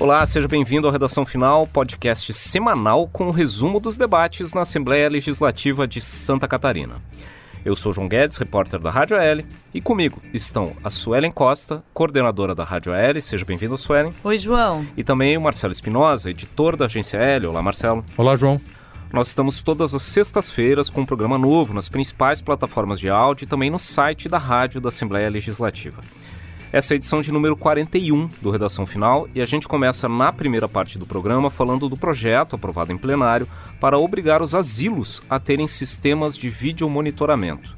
Olá, seja bem-vindo ao Redação Final, podcast semanal com o resumo dos debates na Assembleia Legislativa de Santa Catarina. Eu sou João Guedes, repórter da Rádio AL, e comigo estão a Suelen Costa, coordenadora da Rádio AL. Seja bem-vindo, Suelen. Oi, João. E também o Marcelo Espinosa, editor da agência AL. Olá, Marcelo. Olá, João. Nós estamos todas as sextas-feiras com um programa novo nas principais plataformas de áudio e também no site da Rádio da Assembleia Legislativa. Essa é a edição de número 41 do Redação Final e a gente começa na primeira parte do programa falando do projeto aprovado em plenário para obrigar os asilos a terem sistemas de vídeo monitoramento.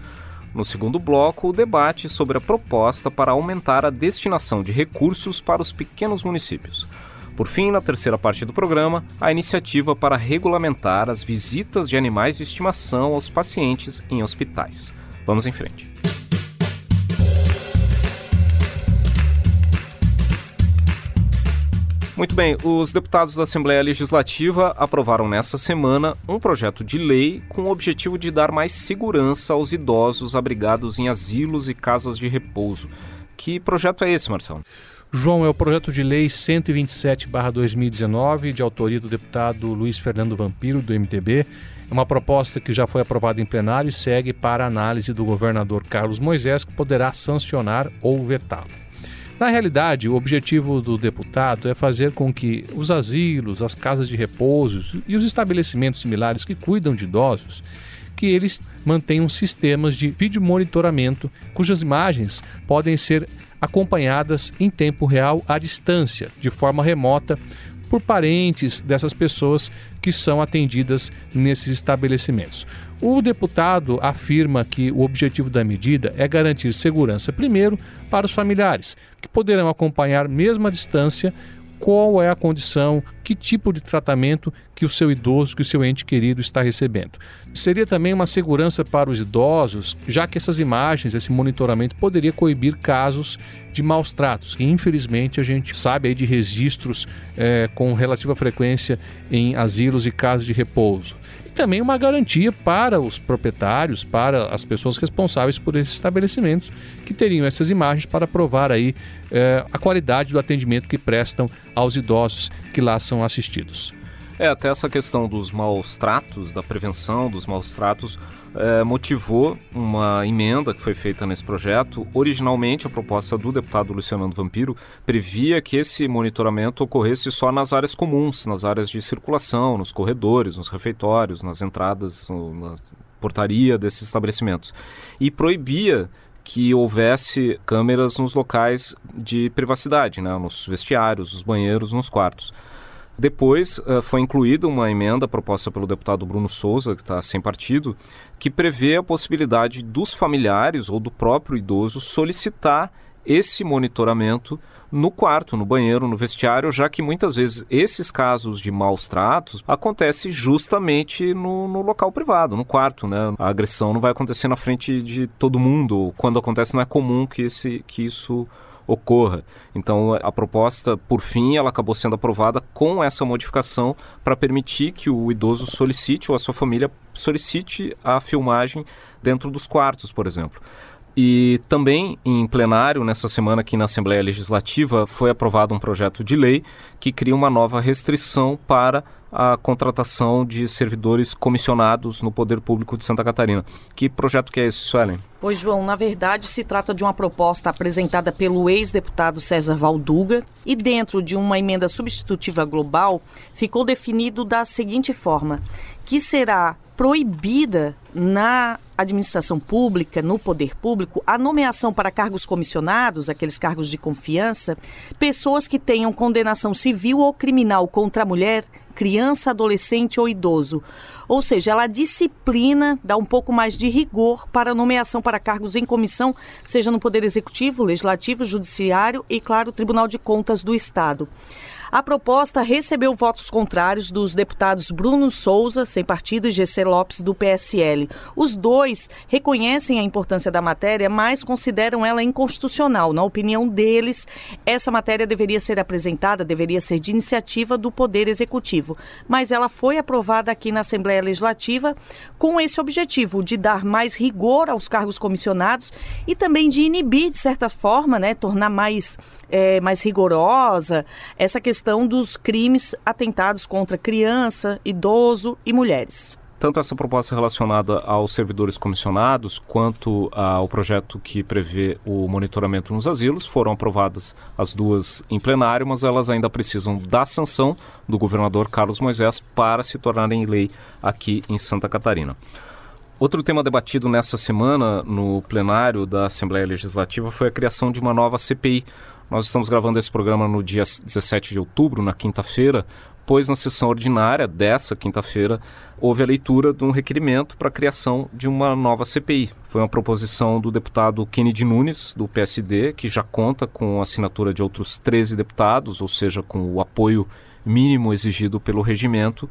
No segundo bloco, o debate sobre a proposta para aumentar a destinação de recursos para os pequenos municípios. Por fim, na terceira parte do programa, a iniciativa para regulamentar as visitas de animais de estimação aos pacientes em hospitais. Vamos em frente. Muito bem, os deputados da Assembleia Legislativa aprovaram nessa semana um projeto de lei com o objetivo de dar mais segurança aos idosos abrigados em asilos e casas de repouso. Que projeto é esse, Marcelo? João, é o projeto de lei 127-2019, de autoria do deputado Luiz Fernando Vampiro, do MTB. É uma proposta que já foi aprovada em plenário e segue para análise do governador Carlos Moisés, que poderá sancionar ou vetá-lo. Na realidade, o objetivo do deputado é fazer com que os asilos, as casas de repouso e os estabelecimentos similares que cuidam de idosos que eles mantenham sistemas de vídeo monitoramento cujas imagens podem ser acompanhadas em tempo real à distância, de forma remota, por parentes dessas pessoas que são atendidas nesses estabelecimentos. O deputado afirma que o objetivo da medida é garantir segurança, primeiro, para os familiares, que poderão acompanhar, mesmo à distância, qual é a condição, que tipo de tratamento que o seu idoso, que o seu ente querido está recebendo. Seria também uma segurança para os idosos, já que essas imagens, esse monitoramento poderia coibir casos de maus tratos, que infelizmente a gente sabe aí de registros é, com relativa frequência em asilos e casas de repouso também uma garantia para os proprietários, para as pessoas responsáveis por esses estabelecimentos, que teriam essas imagens para provar aí eh, a qualidade do atendimento que prestam aos idosos que lá são assistidos. É, até essa questão dos maus tratos, da prevenção dos maus tratos, é, motivou uma emenda que foi feita nesse projeto. Originalmente, a proposta do deputado Luciano Vampiro previa que esse monitoramento ocorresse só nas áreas comuns, nas áreas de circulação, nos corredores, nos refeitórios, nas entradas, na portaria desses estabelecimentos. E proibia que houvesse câmeras nos locais de privacidade, né, nos vestiários, nos banheiros, nos quartos. Depois uh, foi incluída uma emenda proposta pelo deputado Bruno Souza, que está sem partido, que prevê a possibilidade dos familiares ou do próprio idoso solicitar esse monitoramento no quarto, no banheiro, no vestiário, já que muitas vezes esses casos de maus tratos acontecem justamente no, no, local privado, no quarto, né? A agressão não vai acontecer na frente de todo mundo. Quando acontece, não é comum que, esse, que isso ocorra. Então, a proposta, por fim, ela acabou sendo aprovada com essa modificação para permitir que o idoso solicite ou a sua família solicite a filmagem dentro dos quartos, por exemplo. E também em plenário, nessa semana aqui na Assembleia Legislativa, foi aprovado um projeto de lei que cria uma nova restrição para a contratação de servidores comissionados no Poder Público de Santa Catarina. Que projeto que é esse, Suelen? Pois, João, na verdade se trata de uma proposta apresentada pelo ex-deputado César Valduga e dentro de uma emenda substitutiva global ficou definido da seguinte forma, que será proibida na administração pública, no poder público, a nomeação para cargos comissionados, aqueles cargos de confiança, pessoas que tenham condenação civil ou criminal contra a mulher, criança, adolescente ou idoso. Ou seja, ela disciplina, dá um pouco mais de rigor para a nomeação para cargos em comissão, seja no Poder Executivo, Legislativo, Judiciário e, claro, Tribunal de Contas do Estado. A proposta recebeu votos contrários dos deputados Bruno Souza, sem partido, e GC Lopes, do PSL. Os dois reconhecem a importância da matéria, mas consideram ela inconstitucional. Na opinião deles, essa matéria deveria ser apresentada, deveria ser de iniciativa do Poder Executivo. Mas ela foi aprovada aqui na Assembleia Legislativa com esse objetivo de dar mais rigor aos cargos comissionados e também de inibir, de certa forma, né, tornar mais, é, mais rigorosa essa questão questão dos crimes atentados contra criança, idoso e mulheres tanto essa proposta relacionada aos servidores comissionados quanto ao projeto que prevê o monitoramento nos asilos foram aprovadas as duas em plenário, mas elas ainda precisam da sanção do governador Carlos Moisés para se tornarem lei aqui em Santa Catarina. Outro tema debatido nessa semana no plenário da Assembleia Legislativa foi a criação de uma nova CPI. Nós estamos gravando esse programa no dia 17 de outubro, na quinta-feira, pois na sessão ordinária dessa quinta-feira houve a leitura de um requerimento para a criação de uma nova CPI. Foi uma proposição do deputado Kennedy Nunes, do PSD, que já conta com a assinatura de outros 13 deputados, ou seja, com o apoio mínimo exigido pelo regimento.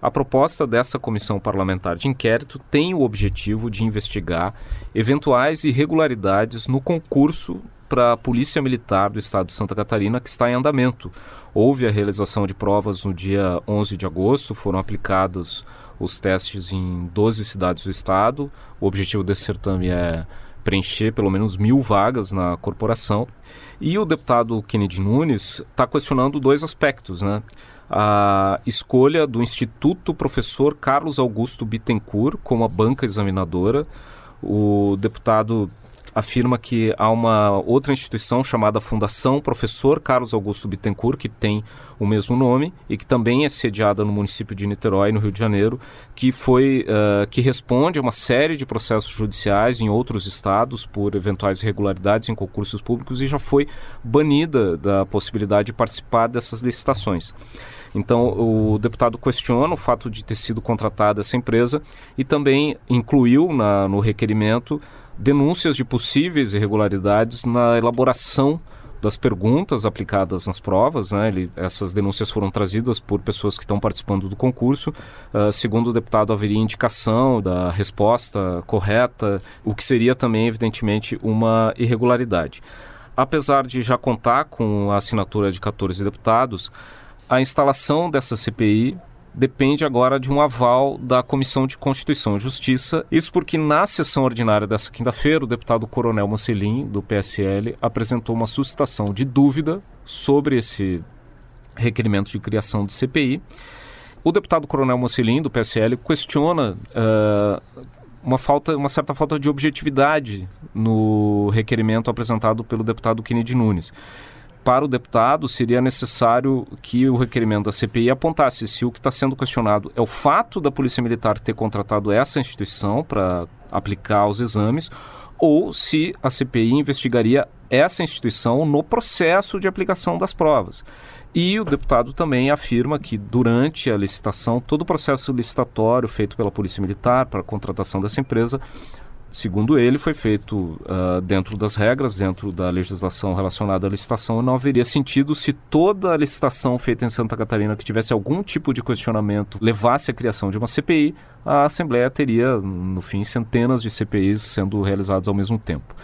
A proposta dessa comissão parlamentar de inquérito tem o objetivo de investigar eventuais irregularidades no concurso para a Polícia Militar do Estado de Santa Catarina que está em andamento. Houve a realização de provas no dia 11 de agosto, foram aplicados os testes em 12 cidades do estado. O objetivo desse certame é preencher pelo menos mil vagas na corporação. E o deputado Kennedy Nunes está questionando dois aspectos, né? A escolha do Instituto Professor Carlos Augusto Bittencourt como a banca examinadora. O deputado afirma que há uma outra instituição chamada Fundação Professor Carlos Augusto Bittencourt, que tem o mesmo nome e que também é sediada no município de Niterói, no Rio de Janeiro, que foi uh, que responde a uma série de processos judiciais em outros estados por eventuais irregularidades em concursos públicos e já foi banida da possibilidade de participar dessas licitações. Então, o deputado questiona o fato de ter sido contratada essa empresa e também incluiu na, no requerimento denúncias de possíveis irregularidades na elaboração das perguntas aplicadas nas provas. Né? Ele, essas denúncias foram trazidas por pessoas que estão participando do concurso. Uh, segundo o deputado, haveria indicação da resposta correta, o que seria também, evidentemente, uma irregularidade. Apesar de já contar com a assinatura de 14 deputados, a instalação dessa CPI depende agora de um aval da Comissão de Constituição e Justiça. Isso porque na sessão ordinária dessa quinta-feira, o deputado Coronel Mocelin, do PSL, apresentou uma suscitação de dúvida sobre esse requerimento de criação de CPI. O deputado Coronel Mocelin, do PSL, questiona uh, uma, falta, uma certa falta de objetividade no requerimento apresentado pelo deputado Kennedy Nunes para o deputado, seria necessário que o requerimento da CPI apontasse se o que está sendo questionado é o fato da Polícia Militar ter contratado essa instituição para aplicar os exames ou se a CPI investigaria essa instituição no processo de aplicação das provas. E o deputado também afirma que durante a licitação, todo o processo licitatório feito pela Polícia Militar para a contratação dessa empresa segundo ele, foi feito uh, dentro das regras, dentro da legislação relacionada à licitação, não haveria sentido se toda a licitação feita em Santa Catarina que tivesse algum tipo de questionamento levasse à criação de uma CPI, a Assembleia teria, no fim, centenas de CPIs sendo realizadas ao mesmo tempo.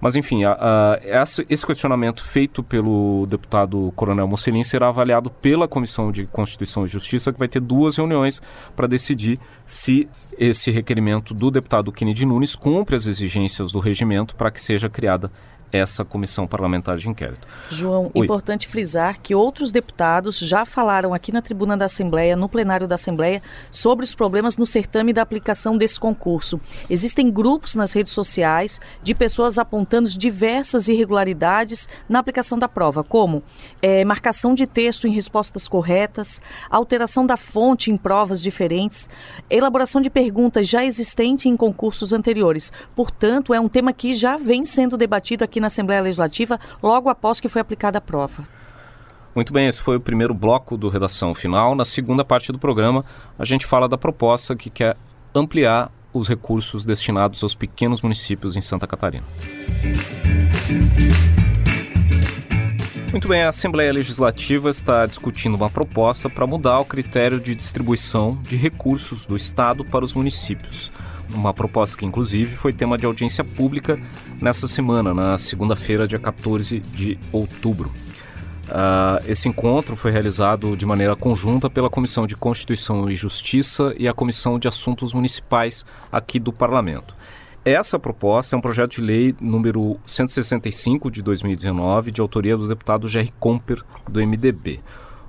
Mas, enfim, a, a, esse questionamento feito pelo deputado Coronel Mocelin será avaliado pela Comissão de Constituição e Justiça, que vai ter duas reuniões para decidir se esse requerimento do deputado Kennedy Nunes cumpre as exigências do regimento para que seja criada essa comissão parlamentar de inquérito. João, Oi. importante frisar que outros deputados já falaram aqui na tribuna da Assembleia, no plenário da Assembleia, sobre os problemas no certame da aplicação desse concurso. Existem grupos nas redes sociais de pessoas apontando diversas irregularidades na aplicação da prova, como é, marcação de texto em respostas corretas, alteração da fonte em provas diferentes, elaboração de perguntas já existentes em concursos anteriores. Portanto, é um tema que já vem sendo debatido aqui na na Assembleia Legislativa logo após que foi aplicada a prova. Muito bem, esse foi o primeiro bloco do Redação Final. Na segunda parte do programa, a gente fala da proposta que quer ampliar os recursos destinados aos pequenos municípios em Santa Catarina. Muito bem, a Assembleia Legislativa está discutindo uma proposta para mudar o critério de distribuição de recursos do Estado para os municípios uma proposta que, inclusive, foi tema de audiência pública nessa semana, na segunda-feira, dia 14 de outubro. Uh, esse encontro foi realizado de maneira conjunta pela Comissão de Constituição e Justiça e a Comissão de Assuntos Municipais aqui do Parlamento. Essa proposta é um projeto de lei número 165 de 2019, de autoria do deputado Jerry Comper, do MDB.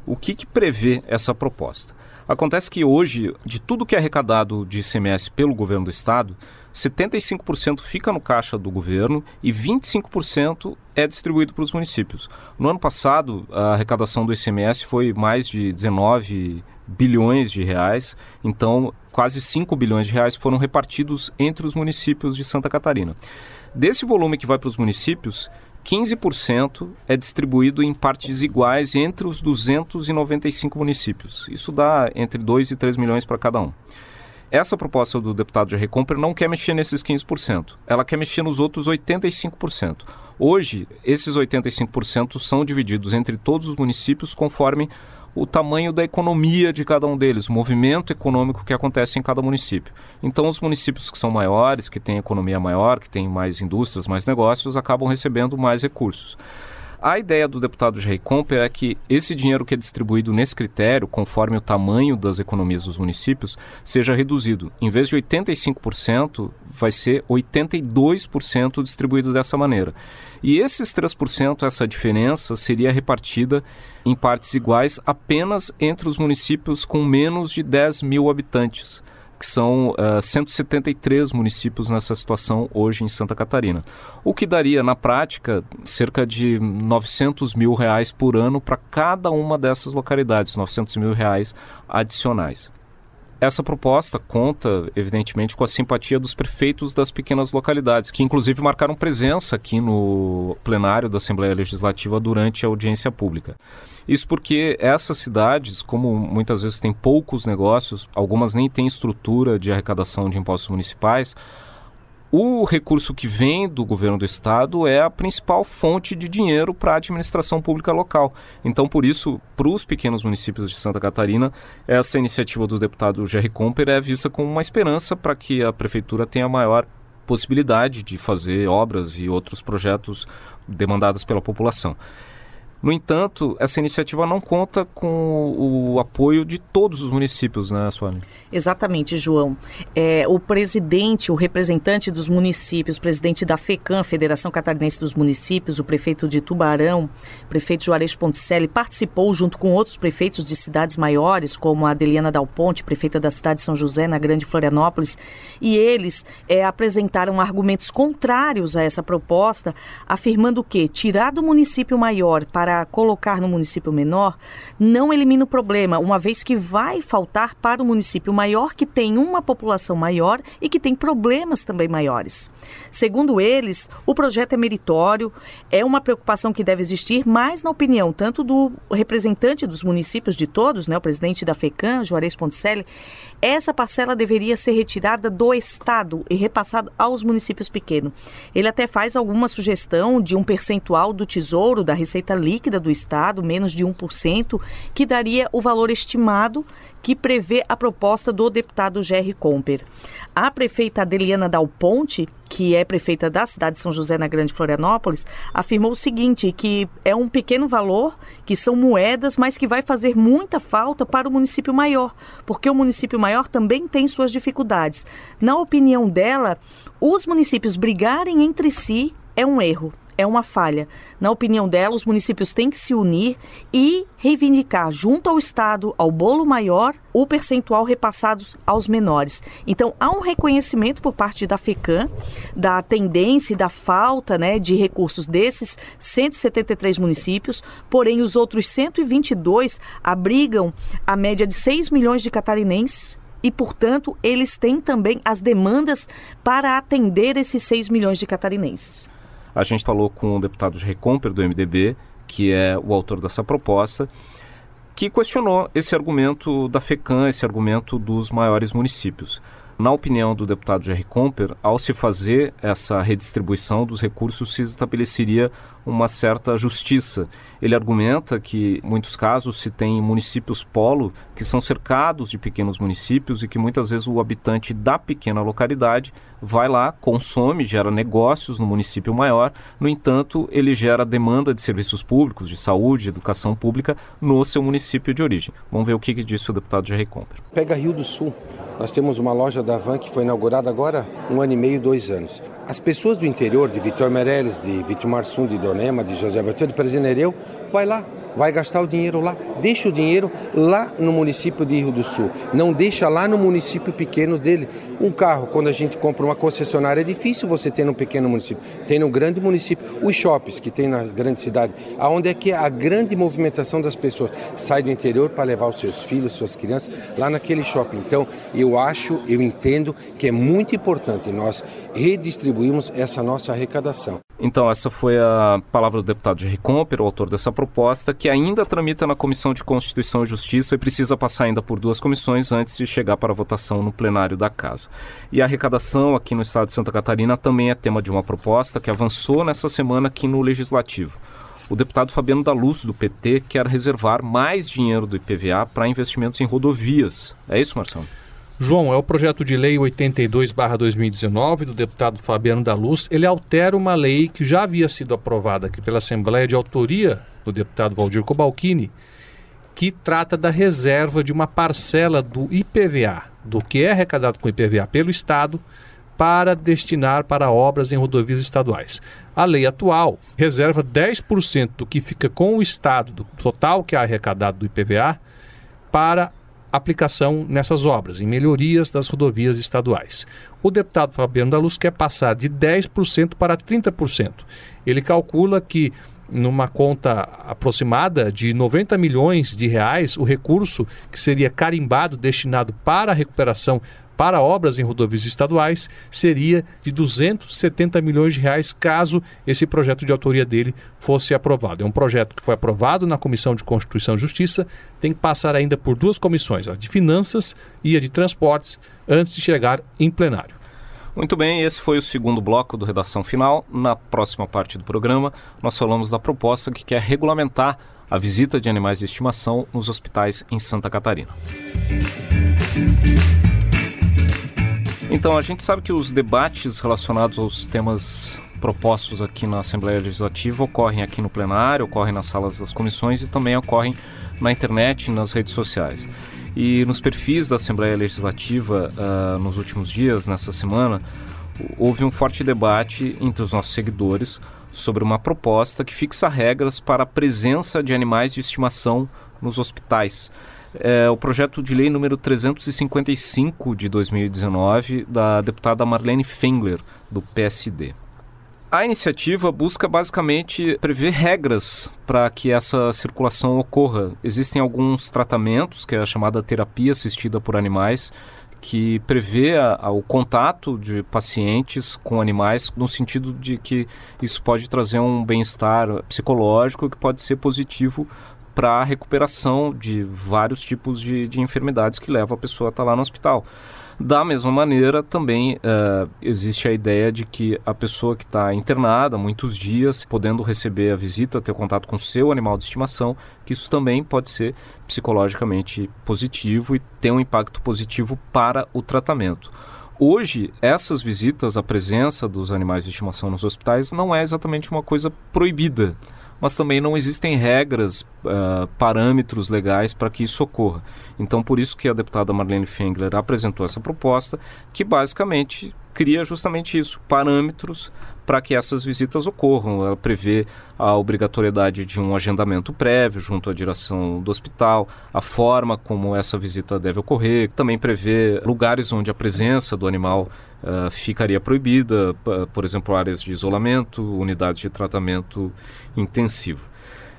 O que, que prevê essa proposta? Acontece que hoje, de tudo que é arrecadado de ICMS pelo governo do estado, 75% fica no caixa do governo e 25% é distribuído para os municípios. No ano passado, a arrecadação do ICMS foi mais de 19 bilhões de reais, então quase 5 bilhões de reais foram repartidos entre os municípios de Santa Catarina. Desse volume que vai para os municípios, 15% é distribuído em partes iguais entre os 295 municípios. Isso dá entre 2 e 3 milhões para cada um. Essa proposta do deputado de Recompra não quer mexer nesses 15%, ela quer mexer nos outros 85%. Hoje, esses 85% são divididos entre todos os municípios conforme o tamanho da economia de cada um deles, o movimento econômico que acontece em cada município. Então, os municípios que são maiores, que têm economia maior, que têm mais indústrias, mais negócios, acabam recebendo mais recursos. A ideia do deputado Jair Comper é que esse dinheiro que é distribuído nesse critério, conforme o tamanho das economias dos municípios, seja reduzido. Em vez de 85%, vai ser 82% distribuído dessa maneira. E esses 3%, essa diferença, seria repartida em partes iguais apenas entre os municípios com menos de 10 mil habitantes que são uh, eh, 173 municípios nessa situação hoje em Santa Catarina. O que daria, na prática, cerca de 900 mil reais por ano para cada uma dessas localidades, 900 mil reais adicionais. Essa proposta conta, evidentemente, com a simpatia dos prefeitos das pequenas localidades, que inclusive marcaram presença aqui no plenário da Assembleia Legislativa durante a audiência pública. Isso porque essas cidades, como muitas vezes têm poucos negócios, algumas nem têm estrutura de arrecadação de impostos municipais, o recurso que vem do governo do estado é a principal fonte de dinheiro para a administração pública local. Então, por isso, para os pequenos municípios de Santa Catarina, essa iniciativa do deputado Jerry Comper é vista como uma esperança para que a prefeitura tenha maior possibilidade de fazer obras e outros projetos demandados pela população. No entanto, essa iniciativa não conta com o apoio de todos os municípios, né, Suane? Exatamente, João. É, o presidente, o representante dos municípios, presidente da FECAM, Federação Catarinense dos Municípios, o prefeito de Tubarão, prefeito Juarez Ponticelli, participou junto com outros prefeitos de cidades maiores, como a Adeliana Dal Ponte, prefeita da cidade de São José, na Grande Florianópolis, e eles é, apresentaram argumentos contrários a essa proposta, afirmando que tirar do município maior para para colocar no município menor não elimina o problema, uma vez que vai faltar para o município maior que tem uma população maior e que tem problemas também maiores. Segundo eles, o projeto é meritório, é uma preocupação que deve existir, mas na opinião tanto do representante dos municípios de todos, né, o presidente da FECAM, Juarez Ponticelli, essa parcela deveria ser retirada do Estado e repassada aos municípios pequenos. Ele até faz alguma sugestão de um percentual do tesouro, da receita líquida do Estado, menos de 1%, que daria o valor estimado que prevê a proposta do deputado Jerry Comper. A prefeita Adeliana Dal Ponte, que é prefeita da cidade de São José na Grande Florianópolis, afirmou o seguinte, que é um pequeno valor, que são moedas, mas que vai fazer muita falta para o município maior, porque o município maior também tem suas dificuldades. Na opinião dela, os municípios brigarem entre si é um erro é uma falha. Na opinião dela, os municípios têm que se unir e reivindicar junto ao Estado, ao bolo maior, o percentual repassados aos menores. Então, há um reconhecimento por parte da FECAM da tendência e da falta né, de recursos desses 173 municípios, porém os outros 122 abrigam a média de 6 milhões de catarinenses e, portanto, eles têm também as demandas para atender esses 6 milhões de catarinenses. A gente falou com o deputado Recomper do MDB, que é o autor dessa proposta, que questionou esse argumento da FECAM, esse argumento dos maiores municípios. Na opinião do deputado Jerry Comper, ao se fazer essa redistribuição dos recursos, se estabeleceria uma certa justiça. Ele argumenta que, em muitos casos, se tem municípios polo que são cercados de pequenos municípios e que muitas vezes o habitante da pequena localidade vai lá, consome, gera negócios no município maior, no entanto, ele gera demanda de serviços públicos, de saúde, de educação pública no seu município de origem. Vamos ver o que, que disse o deputado Jerry Comper. Pega Rio do Sul Nós temos uma loja da Van que foi inaugurada agora um ano e meio, dois anos. As pessoas do interior, de Vitor Meirelles, de Vitor Marsum, de Donema, de José Bertão, de Presenereu, vai lá, vai gastar o dinheiro lá. Deixa o dinheiro lá no município de Rio do Sul. Não deixa lá no município pequeno dele. Um carro, quando a gente compra uma concessionária, é difícil você ter no pequeno município. Tem no grande município. Os shoppings que tem nas grandes cidades, aonde é que é a grande movimentação das pessoas sai do interior para levar os seus filhos, suas crianças lá naquele shopping. Então, eu acho, eu entendo que é muito importante nós redistribuirmos essa nossa arrecadação. Então, essa foi a palavra do deputado Jerry Comper, o autor dessa proposta, que ainda tramita na Comissão de Constituição e Justiça e precisa passar ainda por duas comissões antes de chegar para votação no plenário da Casa. E a arrecadação aqui no estado de Santa Catarina também é tema de uma proposta que avançou nessa semana aqui no Legislativo. O deputado Fabiano da Luz, do PT, quer reservar mais dinheiro do IPVA para investimentos em rodovias. É isso, Marcelo? João, é o projeto de lei 82/2019 do deputado Fabiano da Luz. Ele altera uma lei que já havia sido aprovada aqui pela Assembleia de autoria do deputado Valdir Cobalcini, que trata da reserva de uma parcela do IPVA, do que é arrecadado com IPVA pelo Estado, para destinar para obras em rodovias estaduais. A lei atual reserva 10% do que fica com o Estado, do total que é arrecadado do IPVA, para aplicação nessas obras, em melhorias das rodovias estaduais. O deputado Fabiano da Luz quer passar de 10% para 30%. Ele calcula que numa conta aproximada de 90 milhões de reais, o recurso que seria carimbado destinado para a recuperação para obras em rodovias estaduais seria de 270 milhões de reais caso esse projeto de autoria dele fosse aprovado. É um projeto que foi aprovado na Comissão de Constituição e Justiça, tem que passar ainda por duas comissões, a de Finanças e a de Transportes, antes de chegar em plenário. Muito bem, esse foi o segundo bloco do Redação Final. Na próxima parte do programa, nós falamos da proposta que quer regulamentar a visita de animais de estimação nos hospitais em Santa Catarina. Então, a gente sabe que os debates relacionados aos temas propostos aqui na Assembleia Legislativa ocorrem aqui no plenário, ocorrem nas salas das comissões e também ocorrem na internet nas redes sociais. E nos perfis da Assembleia Legislativa, uh, nos últimos dias, nessa semana, houve um forte debate entre os nossos seguidores sobre uma proposta que fixa regras para a presença de animais de estimação nos hospitais é o projeto de lei número 355 de 2019 da deputada Marlene Fengler, do PSD. A iniciativa busca basicamente prever regras para que essa circulação ocorra. Existem alguns tratamentos, que é a chamada terapia assistida por animais, que prevê a, a, o contato de pacientes com animais no sentido de que isso pode trazer um bem-estar psicológico que pode ser positivo para a recuperação de vários tipos de, de enfermidades que levam a pessoa a estar tá lá no hospital. Da mesma maneira, também uh, existe a ideia de que a pessoa que está internada muitos dias, podendo receber a visita, ter contato com seu animal de estimação, que isso também pode ser psicologicamente positivo e ter um impacto positivo para o tratamento. Hoje, essas visitas, a presença dos animais de estimação nos hospitais não é exatamente uma coisa proibida mas também não existem regras, uh, parâmetros legais para que isso ocorra. Então, por isso que a deputada Marlene Fengler apresentou essa proposta, que basicamente cria justamente isso, parâmetros para que essas visitas ocorram. Ela prevê a obrigatoriedade de um agendamento prévio junto à direção do hospital, a forma como essa visita deve ocorrer, também prevê lugares onde a presença do animal uh, ficaria proibida, por exemplo, áreas de isolamento, unidades de tratamento intensivo.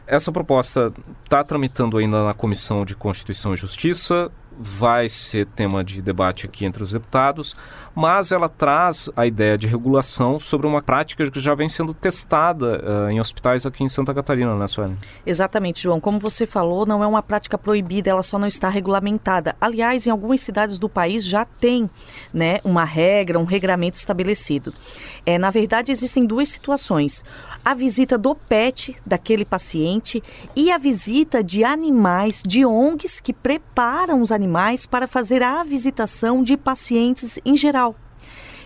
Essa proposta está tramitando ainda na Comissão de Constituição e Justiça vai ser tema de debate aqui entre os deputados, mas ela traz a ideia de regulação sobre uma prática que já vem sendo testada uh, em hospitais aqui em Santa Catarina, né, Sueli? Exatamente, João. Como você falou, não é uma prática proibida, ela só não está regulamentada. Aliás, em algumas cidades do país já tem né, uma regra, um regramento estabelecido. É, na verdade, existem duas situações: a visita do PET daquele paciente e a visita de animais de ONGs que preparam os animais animais para fazer a visitação de pacientes em geral.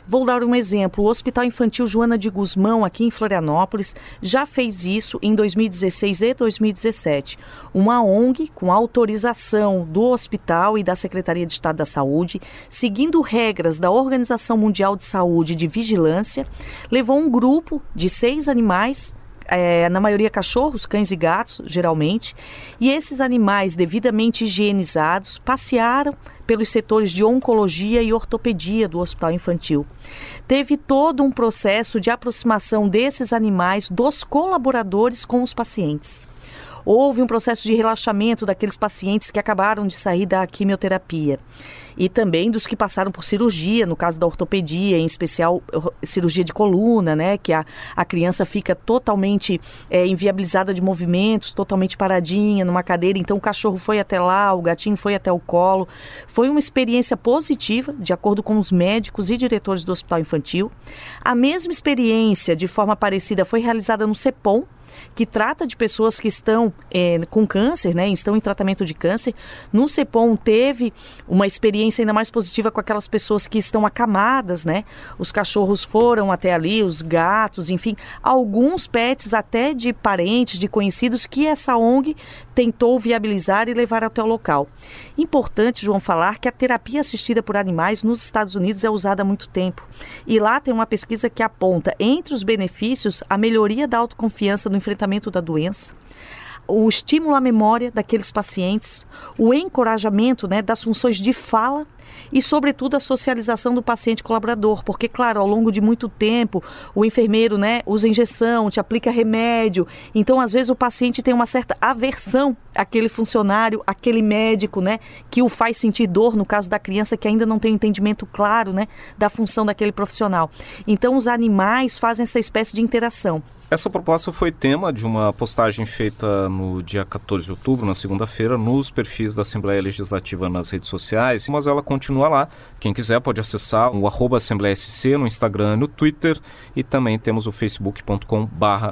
Vou dar um exemplo. O Hospital Infantil Joana de Guzmão, aqui em Florianópolis, já fez isso em 2016 e 2017. Uma ONG com autorização do hospital e da Secretaria de Estado da Saúde, seguindo regras da Organização Mundial de Saúde de Vigilância, levou um grupo de seis animais é, na maioria cachorros, cães e gatos, geralmente, e esses animais devidamente higienizados passearam pelos setores de oncologia e ortopedia do hospital infantil. Teve todo um processo de aproximação desses animais dos colaboradores com os pacientes. Houve um processo de relaxamento daqueles pacientes que acabaram de sair da quimioterapia e também dos que passaram por cirurgia, no caso da ortopedia, em especial cirurgia de coluna, né, que a, a criança fica totalmente é, inviabilizada de movimentos, totalmente paradinha numa cadeira. Então o cachorro foi até lá, o gatinho foi até o colo. Foi uma experiência positiva, de acordo com os médicos e diretores do hospital infantil. A mesma experiência, de forma parecida, foi realizada no CEPOM, que trata de pessoas que estão é, com câncer, né, estão em tratamento de câncer. No CEPOM teve uma experiência ainda mais positiva com aquelas pessoas que estão acamadas, né? Os cachorros foram até ali, os gatos, enfim, alguns pets até de parentes, de conhecidos que essa ONG tentou viabilizar e levar até o local. Importante, João, falar que a terapia assistida por animais nos Estados Unidos é usada há muito tempo. E lá tem uma pesquisa que aponta entre os benefícios a melhoria da autoconfiança no enfrentamento da doença, o estímulo à memória daqueles pacientes, o encorajamento né, das funções de fala e, sobretudo, a socialização do paciente colaborador, porque, claro, ao longo de muito tempo, o enfermeiro né, usa injeção, te aplica remédio, então, às vezes, o paciente tem uma certa aversão àquele funcionário, àquele médico, né, que o faz sentir dor, no caso da criança que ainda não tem um entendimento claro né, da função daquele profissional. Então, os animais fazem essa espécie de interação. Essa proposta foi tema de uma postagem feita no dia 14 de outubro, na segunda-feira, nos perfis da Assembleia Legislativa nas redes sociais, mas ela continua lá. Quem quiser pode acessar o arroba Assembleia SC no Instagram no Twitter e também temos o facebook.com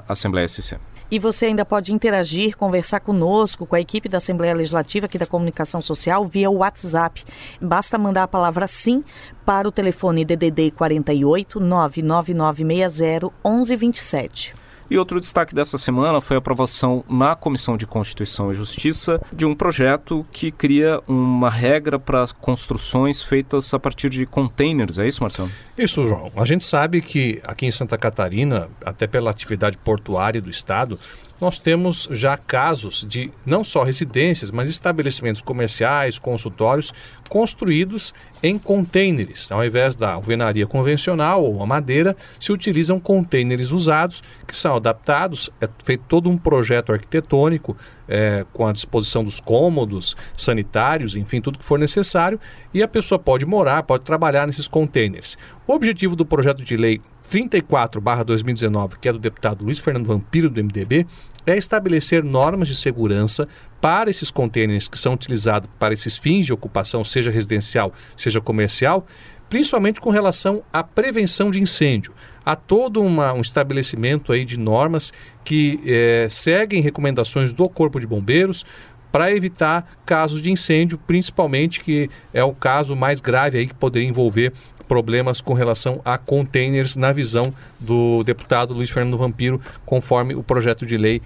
Assembleia SC. E você ainda pode interagir, conversar conosco, com a equipe da Assembleia Legislativa aqui da Comunicação Social via WhatsApp. Basta mandar a palavra sim para o telefone DDD 48 99960 1127. E outro destaque dessa semana foi a aprovação na Comissão de Constituição e Justiça de um projeto que cria uma regra para construções feitas a partir de containers. É isso, Marcelo? Isso, João. A gente sabe que aqui em Santa Catarina, até pela atividade portuária do Estado, nós temos já casos de não só residências, mas estabelecimentos comerciais, consultórios construídos em containers. Ao invés da alvenaria convencional ou a madeira, se utilizam containers usados que são adaptados, é feito todo um projeto arquitetônico é, com a disposição dos cômodos, sanitários, enfim, tudo que for necessário, e a pessoa pode morar, pode trabalhar nesses containers. O objetivo do projeto de lei 34/2019, que é do deputado Luiz Fernando Vampiro do MDB, é estabelecer normas de segurança para esses contêineres que são utilizados para esses fins de ocupação, seja residencial, seja comercial, principalmente com relação à prevenção de incêndio. Há todo uma, um estabelecimento aí de normas que é, seguem recomendações do Corpo de Bombeiros para evitar casos de incêndio, principalmente que é o caso mais grave aí que poderia envolver problemas com relação a containers na visão do deputado Luiz Fernando Vampiro, conforme o projeto de lei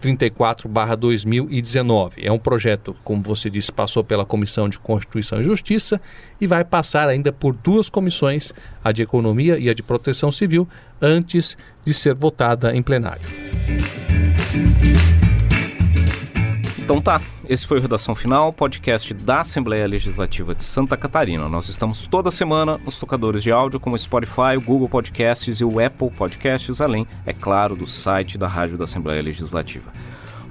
34/2019. É um projeto, como você disse, passou pela Comissão de Constituição e Justiça e vai passar ainda por duas comissões, a de Economia e a de Proteção Civil, antes de ser votada em plenário. Então tá, esse foi o Redação Final, podcast da Assembleia Legislativa de Santa Catarina. Nós estamos toda semana nos tocadores de áudio como Spotify, o Google Podcasts e o Apple Podcasts, além, é claro, do site da Rádio da Assembleia Legislativa.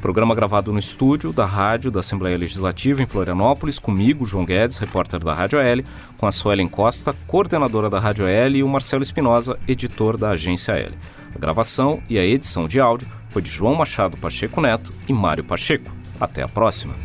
Programa gravado no estúdio da Rádio da Assembleia Legislativa em Florianópolis, comigo, João Guedes, repórter da Rádio L, com a Suelen Costa, coordenadora da Rádio L, e o Marcelo Espinosa, editor da Agência L. A gravação e a edição de áudio foi de João Machado Pacheco Neto e Mário Pacheco. Até a próxima!